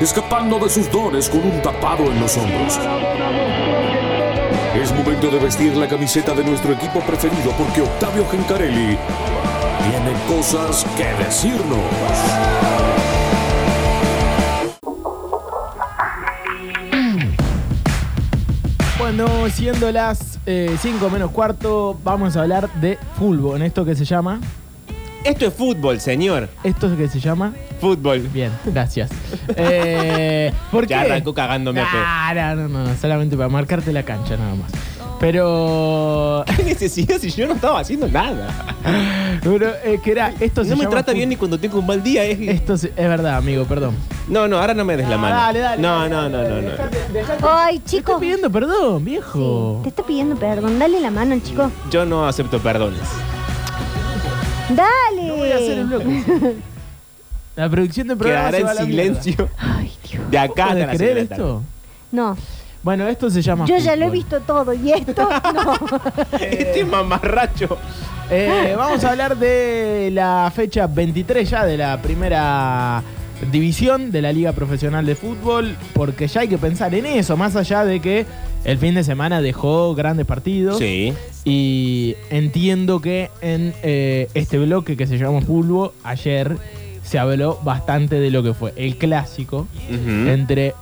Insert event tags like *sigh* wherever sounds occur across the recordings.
escapando de sus dones con un tapado en los hombros. Es momento de vestir la camiseta de nuestro equipo preferido porque Octavio Gencarelli tiene cosas que decirnos. Bueno, siendo las 5 menos cuarto, vamos a hablar de fútbol. En esto que se llama. Esto es fútbol, señor. ¿Esto que se llama? Fútbol. Bien, gracias. *laughs* eh, ¿Por qué? Ya arrancó cagándome a. Ah, no, no, no, solamente para marcarte la cancha nada más. Pero. *laughs* ¿Qué necesidad si yo no estaba haciendo nada? Pero, eh, que era. Esto se No me llama trata bien ni cuando tengo un mal día. Es... Esto se- es verdad, amigo, perdón. No, no, ahora no me des la mano. Dale, dale. No, no, no, no, no. Ay, Te chico. estoy pidiendo perdón, viejo. Te está pidiendo perdón. Dale la mano, chico. Yo no acepto perdones. Dale. No voy a hacer el bloque. La producción del programa Quedará se va a en la silencio Ay, Dios. de acá hasta ¿Puedes la creer seis de la tarde. esto? No. Bueno, esto se llama. Yo ya lo he fútbol. visto todo y esto no. *laughs* Este mamarracho. Eh, vamos a hablar de la fecha 23 ya de la primera división de la Liga Profesional de Fútbol, porque ya hay que pensar en eso, más allá de que el fin de semana dejó grandes partidos. Sí. Y entiendo que en eh, este bloque que se llama Fútbol, ayer se habló bastante de lo que fue el clásico entre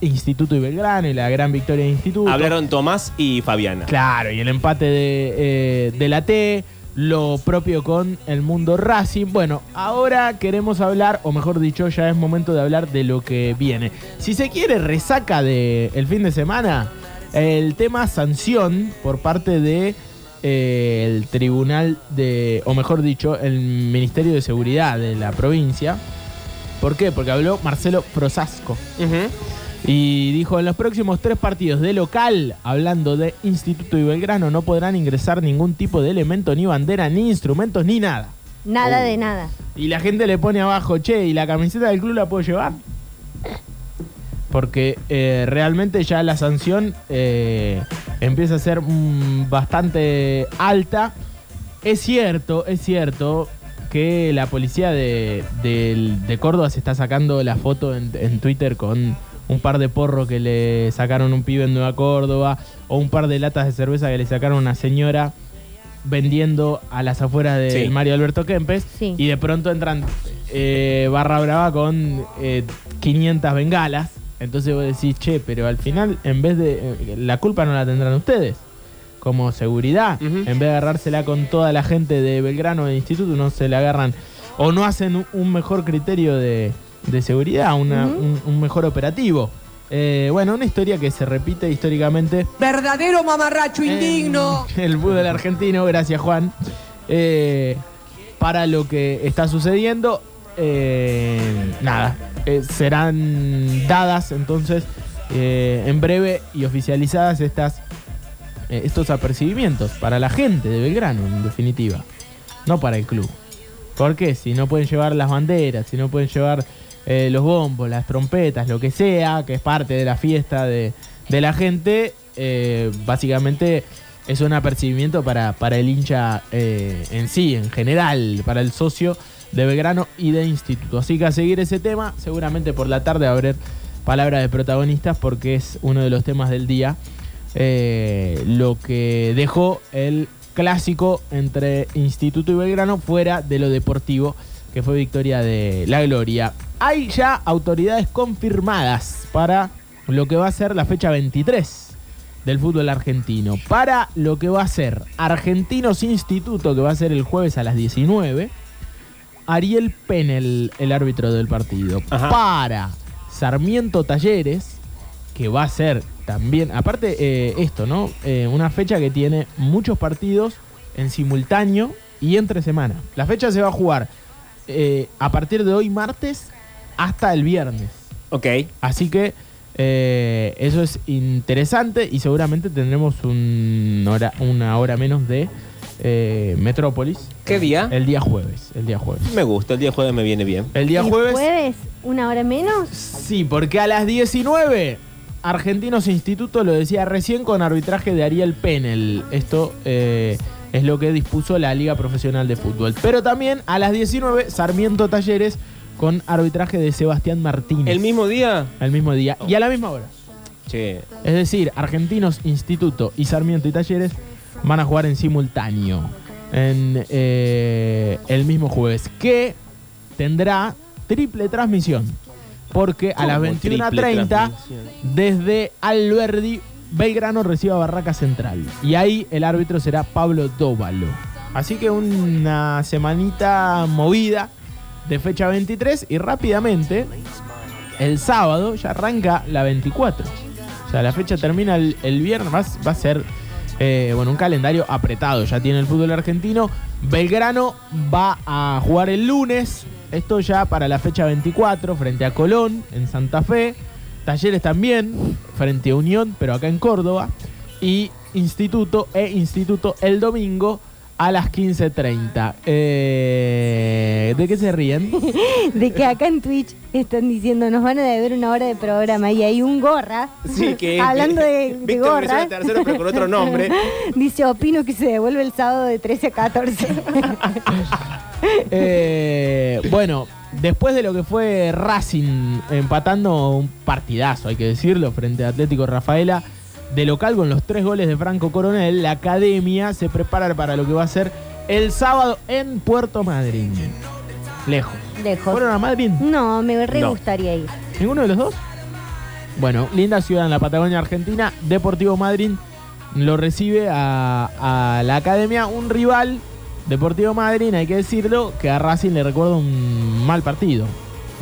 Instituto y Belgrano y la gran victoria de Instituto. Hablaron Tomás y Fabiana. Claro, y el empate de, eh, de la T, lo propio con el mundo Racing. Bueno, ahora queremos hablar, o mejor dicho, ya es momento de hablar de lo que viene. Si se quiere, resaca del el fin de semana, el tema sanción por parte de eh, tribunal de, o mejor dicho, el Ministerio de Seguridad de la provincia. ¿Por qué? Porque habló Marcelo Frosasco. Ujú. Y dijo, en los próximos tres partidos de local, hablando de Instituto y Belgrano, no podrán ingresar ningún tipo de elemento, ni bandera, ni instrumentos, ni nada. Nada Oh. de nada. Y la gente le pone abajo, che, ¿y la camiseta del club la puedo llevar? Porque eh, realmente ya la sanción eh, empieza a ser mm, bastante alta. Es cierto, es cierto que la policía de, de Córdoba se está sacando la foto en, en Twitter con un par de porros que le sacaron un pibe en Nueva Córdoba o un par de latas de cerveza que le sacaron a una señora vendiendo a las afueras del Sí. Mario Alberto Kempes Sí. y de pronto entran eh, barra brava con eh, 500 bengalas. Entonces vos decís, che, pero al final, en vez de. eh, la culpa no la tendrán ustedes. Como seguridad. En vez de agarrársela con toda la gente de Belgrano del instituto, no se la agarran. O no hacen un mejor criterio de, de seguridad, una- un, un mejor operativo. Eh, bueno, una historia que se repite históricamente Verdadero mamarracho indigno. el fútbol argentino, gracias Juan, eh, para lo que está sucediendo. eh, nada, eh, serán dadas entonces en breve y oficializadas estas, estos apercibimientos para la gente de Belgrano, en definitiva, no para el club. Porque si no pueden llevar las banderas, si no pueden llevar eh, los bombos, las trompetas, lo que sea, que es parte de la fiesta de, de la gente, eh, básicamente es un apercibimiento para, para el hincha eh, en sí, en general, para el socio de Belgrano y de Instituto. Así que a seguir ese tema, seguramente por la tarde a haber palabras de protagonistas porque es uno de los temas del día. lo que dejó el clásico entre Instituto y Belgrano fuera de lo deportivo, que fue victoria de la Gloria. Hay ya autoridades confirmadas para lo que va a ser la fecha 23 del fútbol argentino. Para lo que va a ser Argentinos Instituto, que va a ser el jueves a las 19. Ariel Penel, el árbitro del partido. Ajá. Para Sarmiento Talleres, que va a ser también, aparte eh, esto, ¿no? Eh, una fecha que tiene muchos partidos en simultáneo y entre semana. La fecha se va a jugar eh, a partir de hoy martes hasta el viernes. Ok. Así que Eh, eso es interesante y seguramente tendremos un hora- una hora menos de eh, Metrópolis. ¿Qué día? El día jueves. El día jueves. Me gusta, el día jueves me viene bien. El día ¿El jueves. ¿Una hora menos? Sí, porque a las 19, Argentinos Instituto lo decía recién con arbitraje de Ariel Penel. Esto eh, es lo que dispuso la Liga Profesional de Fútbol. Pero también a las 19, Sarmiento Talleres con arbitraje de Sebastián Martínez. ¿El mismo día? El mismo día y a la misma hora. Che. Es decir, Argentinos Instituto y Sarmiento y Talleres van a jugar en simultáneo en eh, el mismo jueves, que tendrá triple transmisión. Porque a las ¿Cómo triple 21.30 transmisión? desde Alberdi, Belgrano recibe a Barraca Central. Y ahí el árbitro será Pablo Dóvalo. Así que una semanita movida de fecha 23 y rápidamente el sábado ya arranca la 24. O sea, la fecha termina el, viernes, va, va a ser eh, bueno, un calendario apretado. Ya tiene el fútbol argentino. Belgrano va a jugar el lunes. Esto ya para la fecha 24 frente a Colón en Santa Fe. Talleres también frente a Unión, pero acá en Córdoba. Y Instituto e Instituto el domingo a las 15.30. Eh, ¿De qué se ríen? *laughs* De que acá en Twitch están diciendo nos van a deber una hora de programa y hay un gorra. Sí, que *laughs* Hablando de, de gorra. tercero, pero con otro nombre. *laughs* Dice, opino que se devuelve el sábado de 13 a 14. Eh, bueno, después de lo que fue Racing empatando un partidazo, hay que decirlo, frente a Atlético Rafaela, de local con los tres goles de Franco Coronel, la academia se prepara para lo que va a ser el sábado en Puerto Madryn. Lejos. Lejos. ¿Fueron a Madrid? No, me re No. gustaría ir. ¿Ninguno de los dos? Bueno, linda ciudad en la Patagonia Argentina. Deportivo Madrid lo recibe a, a la academia, un rival. Deportivo Madrid, hay que decirlo, que a Racing le recuerda un mal partido.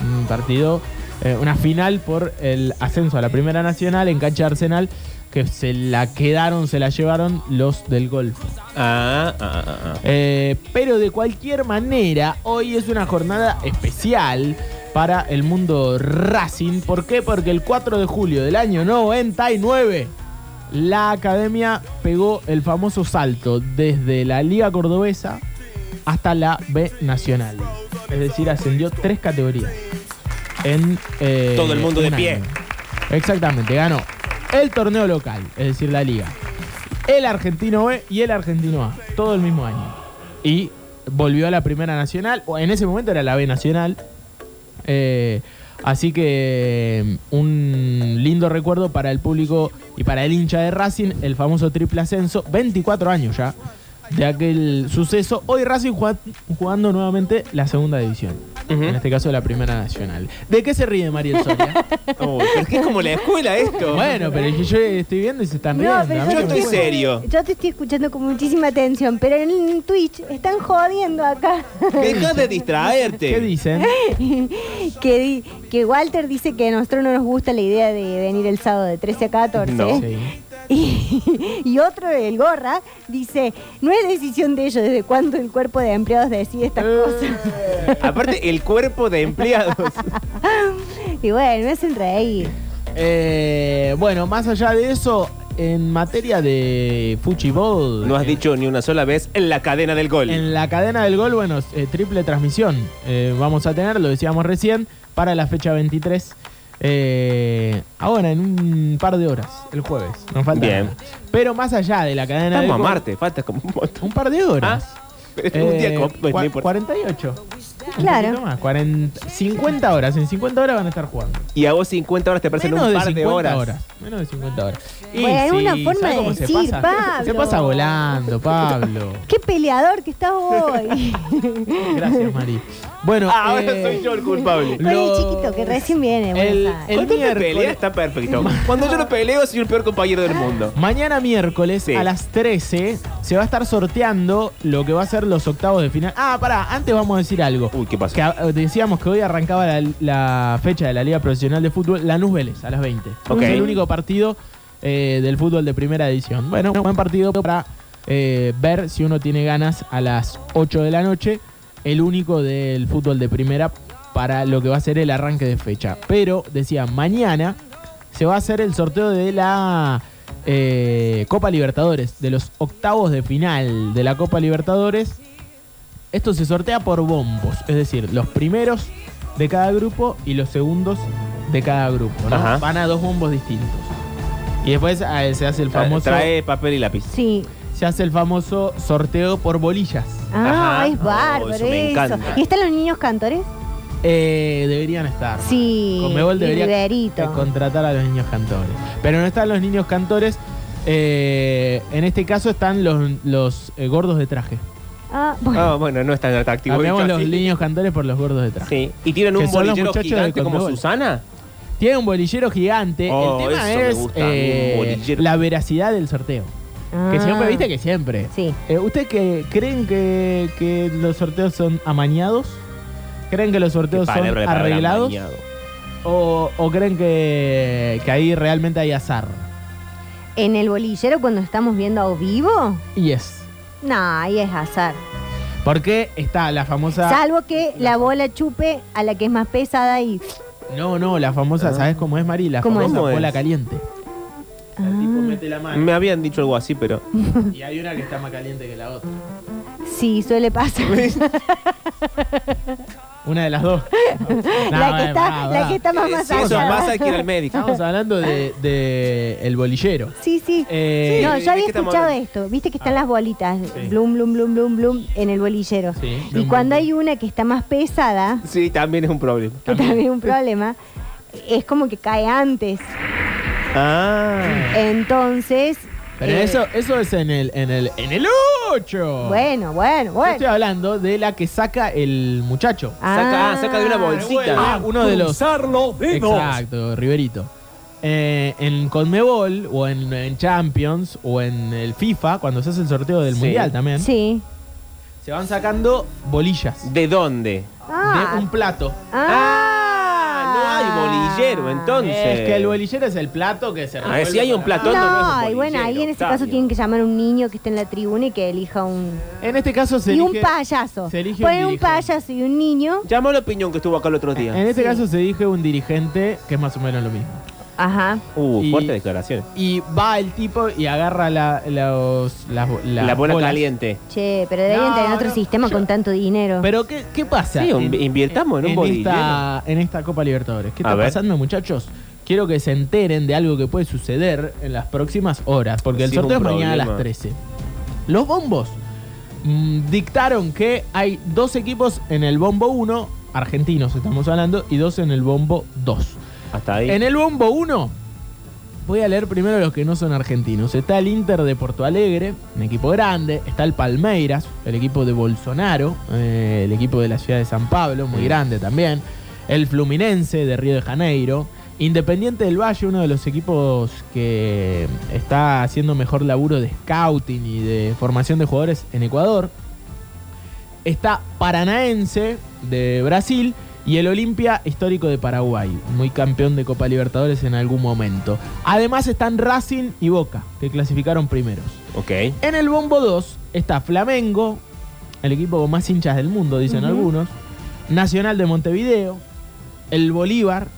Un partido, eh, una final por el ascenso a la Primera Nacional en cancha de Arsenal, que se la quedaron, se la llevaron los del Golfo. Ah, ah, ah, ah. Eh, pero de cualquier manera, hoy es una jornada especial para el mundo Racing. ¿Por qué? Porque el 4 de julio del año 99, la academia pegó el famoso salto desde la Liga Cordobesa hasta la B Nacional. Es decir, ascendió tres categorías. En, eh, Todo el mundo de pie. año. Exactamente, ganó el torneo local, es decir, la liga. El argentino B y el argentino A, todo el mismo año. Y volvió a la primera nacional, o en ese momento era la B nacional. Eh, así que mm, un lindo recuerdo para el público y para el hincha de Racing, el famoso triple ascenso, 24 años ya de aquel suceso. Hoy Racing jugando nuevamente la segunda división. En este caso la primera nacional. ¿De qué se ríe Mariel Soria? *laughs* Oh, pero es que es como la escuela esto. bueno, pero que yo estoy viendo y se están riendo. No, pero yo estoy serio. Yo te estoy escuchando con muchísima atención, pero en Twitch están jodiendo acá. Deja de distraerte. ¿Qué dicen? *laughs* que, di- que Walter dice que a nosotros no nos gusta la idea de venir el sábado de 13 a 14. No. Sí. Y, *laughs* y otro, el gorra, dice, no es decisión de ellos desde cuándo el cuerpo de empleados decide estas Eh. cosas. *laughs* Aparte, el cuerpo de empleados. *laughs* Y bueno, me hacen reír. Eh, bueno, más allá de eso, en materia de Fuchibol. No has eh, dicho ni una sola vez en la cadena del gol. En la cadena del gol, bueno, eh, triple transmisión. eh, vamos a tener, lo decíamos recién, para la fecha 23. Eh, ahora, en un par de horas, el jueves. Nos falta. Bien. nada. Pero más allá de la cadena Estamos a del gol. Marte, falta como un montón. Un par de horas. Pero *laughs* un día Eh, pues, no cua- importa. 48. Un Claro. poquito más, 40, 50 horas. En 50 horas van a estar jugando. Y a vos 50 horas te parecen Menos un de par 50 de horas. horas. Menos de 50 horas. Bueno, una forma ¿sabes de cómo se decir, pasa? Pablo. Se pasa volando, *laughs* Pablo. Qué peleador que estás hoy. *laughs* Gracias, Mari. Bueno, Ah, ahora eh, soy yo el culpable. Con el Lo- chiquito que recién viene. el- el- Cuando miércoles- pelea está perfecto. Cuando yo no peleo, soy el peor compañero del mundo. Mañana miércoles Sí. a las 13 se va a estar sorteando lo que va a ser los octavos de final. Ah, pará, antes vamos a decir algo. Uy, ¿qué pasó? Que ah, decíamos que hoy arrancaba la, la fecha de la Liga Profesional de Fútbol, Lanús Vélez, a las 20. Ok. Es el único partido eh, del fútbol de primera edición. Bueno, un buen partido para eh, ver si uno tiene ganas a las 8 de la noche. El único del fútbol de primera para lo que va a ser el arranque de fecha. Pero, decía, mañana se va a hacer el sorteo de la eh, Copa Libertadores, de los octavos de final de la Copa Libertadores. Esto se sortea por bombos, es decir, los primeros de cada grupo y los segundos de cada grupo. ¿no? Ajá. Van a dos bombos distintos. Y después eh, se hace el famoso, Trae papel y lápiz. Sí. se hace el famoso sorteo por bolillas. Ah, Ajá. es Oh, bárbaro eso me eso. encanta. ¿Y están los niños cantores? Eh, deberían estar. Sí. Conmebol y debería Riverito. eh, contratar a los niños cantores. Pero no están los niños cantores. eh, en este caso están los, los eh, gordos de traje. Ah, bueno. Ah, bueno, no es tan atractivo. Cambiamos dicho los así. niños cantores por los gordos de traje. Sí. ¿Y tienen Que un son los bolillero muchachos de gigante como. Susana? Tiene un bolillero gigante. Oh, el tema eso me es gusta un eh, bolillero. la veracidad del sorteo. Que Ah. siempre, viste que siempre. Sí. Eh, ¿Ustedes que creen que, que los sorteos son amañados? ¿Creen que los sorteos son palabra de palabra arreglados? amañado. ¿O, o creen que, que ahí realmente hay azar? En el bolillero cuando estamos viendo a vivo, Y es. No, ahí es azar. Porque está la famosa. Salvo que la bola chupe a la que es más pesada y... No, no, la famosa, Ah. ¿sabes cómo es, Mari? La ¿Cómo es? famosa ¿Cómo bola es? caliente. El tipo Ah, mete la mano Me habían dicho algo así, pero. y hay una que está más caliente que la otra. sí, suele pasar. *laughs* Una de las dos. *laughs* No, la, que eh, está, va, la que está más si eso pasa, hay que ir al médico. *laughs* Estamos hablando de, de el bolillero. Sí, sí. Eh, no, ¿de yo había escuchado esto. Viste que están las bolitas. Sí. Blum, blum, blum, blum, blum en el bolillero. Sí, y blum, cuando blum, hay una que está más pesada, Sí, también es un problema. que también es un problema, es como que cae antes. Ah. Entonces. Pero eh, eso, eso es en el, en el, en el 8. Bueno, bueno, Yo bueno. estoy hablando de la que saca el muchacho. Saca, ah, saca de una bolsita. Ah, uno de los. Cruzar los dedos. Exacto, Riverito. Eh, en Conmebol o en, en Champions o en el FIFA, cuando se hace el sorteo del Sí. Mundial también, Sí. se van sacando bolillas ¿De dónde? Ah, de un plato. Ah, no hay bolillero, entonces. Es que el bolillero es el plato que se Ah, si hay un con- platón, no, no es No, un y bueno, ahí en ese caso Octavio. tienen que llamar a un niño que esté en la tribuna y que elija un. En este caso se y un elige- payaso. se elige un Ponen un dirigente. payaso y un niño. Llamó la opinión que estuvo acá el otro día. En este Sí. caso se elige un dirigente que es más o menos lo mismo. Ajá. Uh, Y- fuerte declaración. Y va el tipo y agarra la, los, las, las La bola bolas. caliente. Che, pero deberían No, tener otro no, sistema yo- con tanto dinero. Pero ¿qué, qué pasa? Sí, un- invirtamos en un bolillero. esta, en esta Copa Libertadores. ¿Qué A está ver. pasando, muchachos? Quiero que se enteren de algo que puede suceder en las próximas horas, porque el Sí, es sorteo es un mañana a las problema. 13. Los bombos mm, dictaron que hay dos equipos en el bombo 1, argentinos estamos hablando, y dos en el bombo 2. Hasta ahí. En el bombo 1, voy a leer primero los que no son argentinos. Está el Inter de Porto Alegre, un equipo grande. Está el Palmeiras, el equipo de Bolsonaro, eh, el equipo de la ciudad de San Pablo, muy grande también. El Fluminense de Río de Janeiro. Independiente del Valle, uno de los equipos que está haciendo mejor laburo de scouting y de formación de jugadores en Ecuador. Está Paranaense de Brasil y el Olimpia histórico de Paraguay, muy campeón de Copa Libertadores en algún momento. Además están Racing y Boca, que clasificaron primeros. Ok. En el bombo 2 está Flamengo, el equipo con más hinchas del mundo, dicen algunos. Nacional de Montevideo, el Bolívar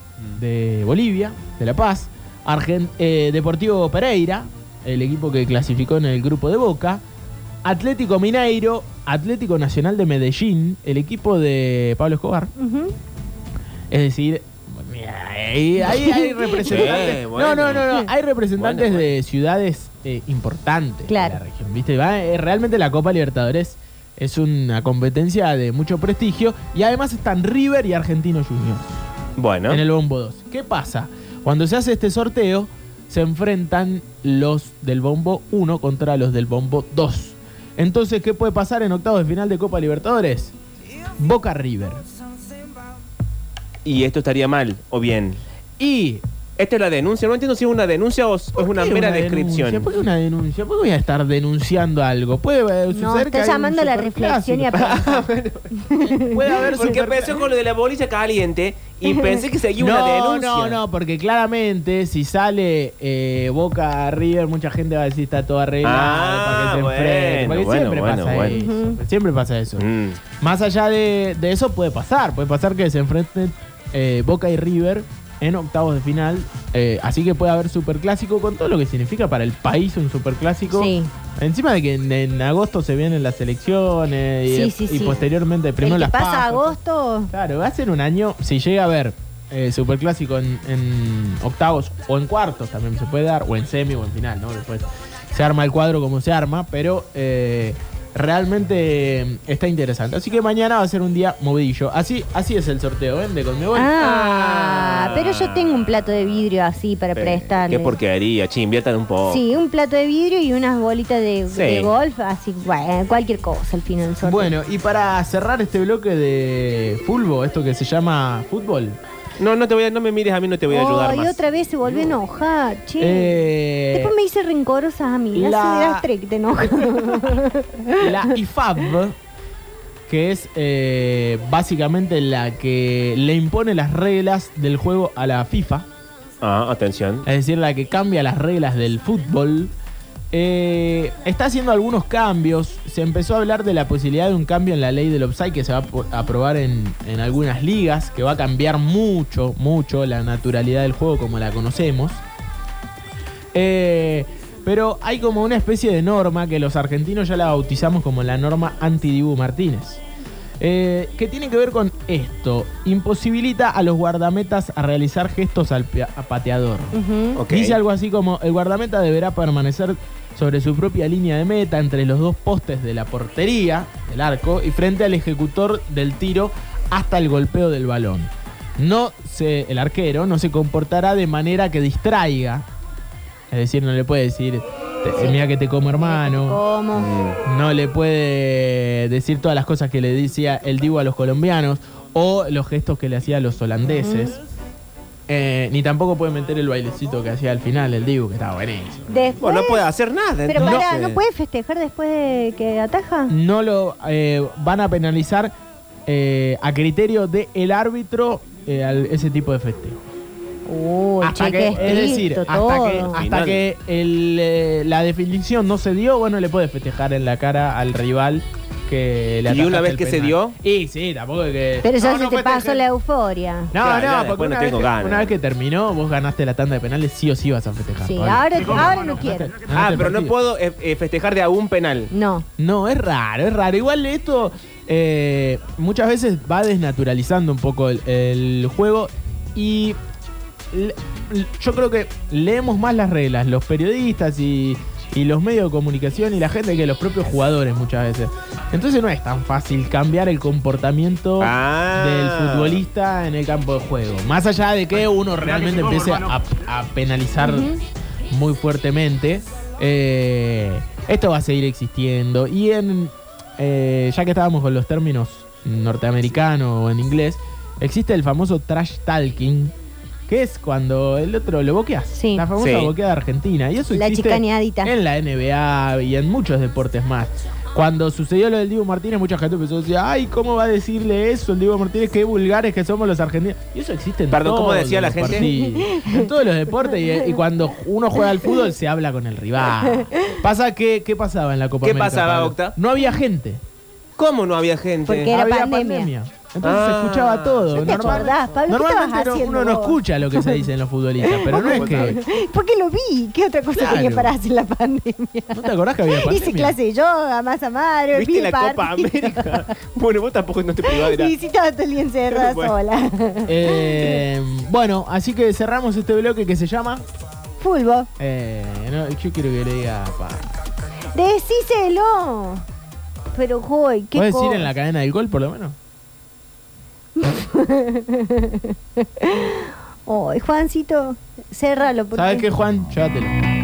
de Bolivia, de La Paz, Argen- eh, Deportivo Pereira, el equipo que clasificó en el grupo de Boca, Atlético Mineiro, Atlético Nacional de Medellín, el equipo de Pablo Escobar. Es decir, ahí, ahí hay *laughs* representantes. Sí, bueno. No, no, no, no. Hay representantes Bueno, de ciudades eh, importantes Claro. de la región. ¿Viste? Va, eh, realmente la Copa Libertadores es una competencia de mucho prestigio. Y además están River y Argentino Juniors Bueno. en el bombo 2. ¿Qué pasa? Cuando se hace este sorteo, se enfrentan los del bombo 1 contra los del bombo 2. Entonces, ¿qué puede pasar en octavos de final de Copa Libertadores? Boca River. Y esto estaría mal, o bien. Y Esta es la denuncia. No entiendo si es una denuncia o es ¿Por una mera denuncia? descripción. ¿Por qué una denuncia? ¿Por qué voy a estar denunciando algo? Puede eh, suceder No, que está un llamando a la reflexión y *laughs* a. *laughs* Puede haber *laughs* Porque empecé con lo de la bolilla caliente y *laughs* pensé que seguía una no, denuncia. no, no, porque claramente si sale eh, Boca River, mucha gente va a decir está todo arreglado Ah, para que se bueno, enfrenten. Porque bueno, siempre bueno, pasa bueno. eso. Siempre pasa eso. Mm. Más allá de, de eso puede pasar. Puede pasar que se enfrenten eh, Boca y River en octavos de final. Eh, así que puede haber superclásico con todo lo que significa para el país un superclásico. Sí. Encima de que en, en agosto se vienen las elecciones y, Sí, sí, y sí. posteriormente primero el que las pasa agosto. Claro, va a ser un año, si llega a haber eh, superclásico en, en octavos o en cuartos también se puede dar, o en semi o en final, ¿no? Después se arma el cuadro como se arma, pero eh, realmente eh, está interesante. Así que mañana va a ser un día movidillo. Así, así es el sorteo, ¿ven? De Conmebol. Ah, pero yo tengo un plato de vidrio así para prestarle. Qué porquería, che, inviertan un poco. Sí, un plato de vidrio y unas bolitas de, Sí. de golf, así, bueno, cualquier cosa al final del sorteo. Bueno, y para cerrar este bloque de fútbol, esto que se llama fútbol, No, no te voy a, no me mires a mí, no te voy a ayudar Oh, y más. otra vez se volvió a enojar, che. eh, Después me dice rencorosa *laughs* a mí. la- tres que te enoja. la IFAB, que es eh, básicamente la que le impone las reglas del juego a la FIFA, Ah, atención. es decir, la que cambia las reglas del fútbol, eh, está haciendo algunos cambios. Se empezó a hablar de la posibilidad de un cambio en la ley del offside que se va a aprobar en, en algunas ligas, que va a cambiar mucho, mucho la naturalidad del juego como la conocemos. Eh, pero hay como una especie de norma que los argentinos ya la bautizamos como la norma anti-Dibu Martínez. Eh, que tiene que ver con esto. Imposibilita a los guardametas a realizar gestos al a pateador. Dice algo así como, el guardameta deberá permanecer sobre su propia línea de meta entre los dos postes de la portería, del arco, y frente al ejecutor del tiro hasta el golpeo del balón. No se, el arquero no se comportará de manera que distraiga. Es decir, no le puede decir, "Te- mira que te como hermano. Mm. No le puede decir todas las cosas que le decía el Divo a los colombianos o los gestos que le hacía a los holandeses. Eh, ni tampoco puede meter el bailecito que hacía al final el Divo, que estaba buenísimo. Después, Bueno, no puede hacer nada. Pero entonces. pará, ¿no puede festejar después de que ataja? No lo eh, van a penalizar eh, a criterio del el árbitro eh, al- ese tipo de festejo. Uy, hasta que, es decir, hasta que, hasta Final. que el, eh, la definición no se dio, bueno, le puede festejar en la cara al rival que le ¿Y una vez el que se dio? Y sí, tampoco es que. Pero ya No, se no te pasó la euforia. No, Claro, no, porque no una, tengo vez que, ganas. una vez que terminó, vos ganaste la tanda de penales, sí o sí vas a festejar. Sí, ahora, ahora no quiero. Ah, pero no puedo eh, eh, festejar de a un penal. No. No, es raro, es raro. Igual esto eh, muchas veces va desnaturalizando un poco el, el juego y yo creo que leemos más las reglas, los periodistas y, y los medios de comunicación y la gente que los propios jugadores muchas veces. Entonces no es tan fácil cambiar el comportamiento Ah. del futbolista en el campo de juego. Más allá de que uno realmente empiece a, a penalizar muy fuertemente, eh, esto va a seguir existiendo. Y en eh, ya que estábamos con los términos norteamericanos o en inglés, existe el famoso trash talking, que es cuando el otro lo boqueas. Sí. La famosa Sí. boqueada argentina. Y eso La existe chicaneadita. en la NBA y en muchos deportes más. Cuando sucedió lo del Diego Martínez, mucha gente empezó a decir, ay, ¿cómo va a decirle eso el Diego Martínez? Qué vulgares que somos los argentinos. Y eso existe en Perdón, ¿cómo todos decía la los gente? partidos. En todos los deportes. Y, y cuando uno juega al fútbol, se habla con el rival. Pasa que, ¿qué pasaba en la Copa ¿Qué América, pasaba, Pablo? Octa? No había gente. ¿Cómo no había gente? Porque era había pandemia. Entonces Ah. se escuchaba todo. ¿No te Normal- acordás, Pablo? ¿Qué Normalmente no- uno no escucha lo que se dice en los futbolistas, pero no es que... Porque lo vi. ¿Qué otra cosa Claro. tenía para hacer la pandemia? ¿No te acordás que había *laughs* pandemia? Hice clase de yoga, masa madre, ¿Viste vi la partido. Copa América? *laughs* bueno, vos tampoco no te privás de Y sí, estaba todo el día encerrada Bueno. sola. Eh, bueno, así que cerramos este bloque que se llama. Fulbo. eh, no, yo quiero que le diga. Pa. Decíselo. Pero, joy, qué ¿Puedes decir cosa. en la cadena del gol, por lo menos? *laughs* Ay, Juancito, cérralo. ¿Sabes qué, Juan? Llévatelo.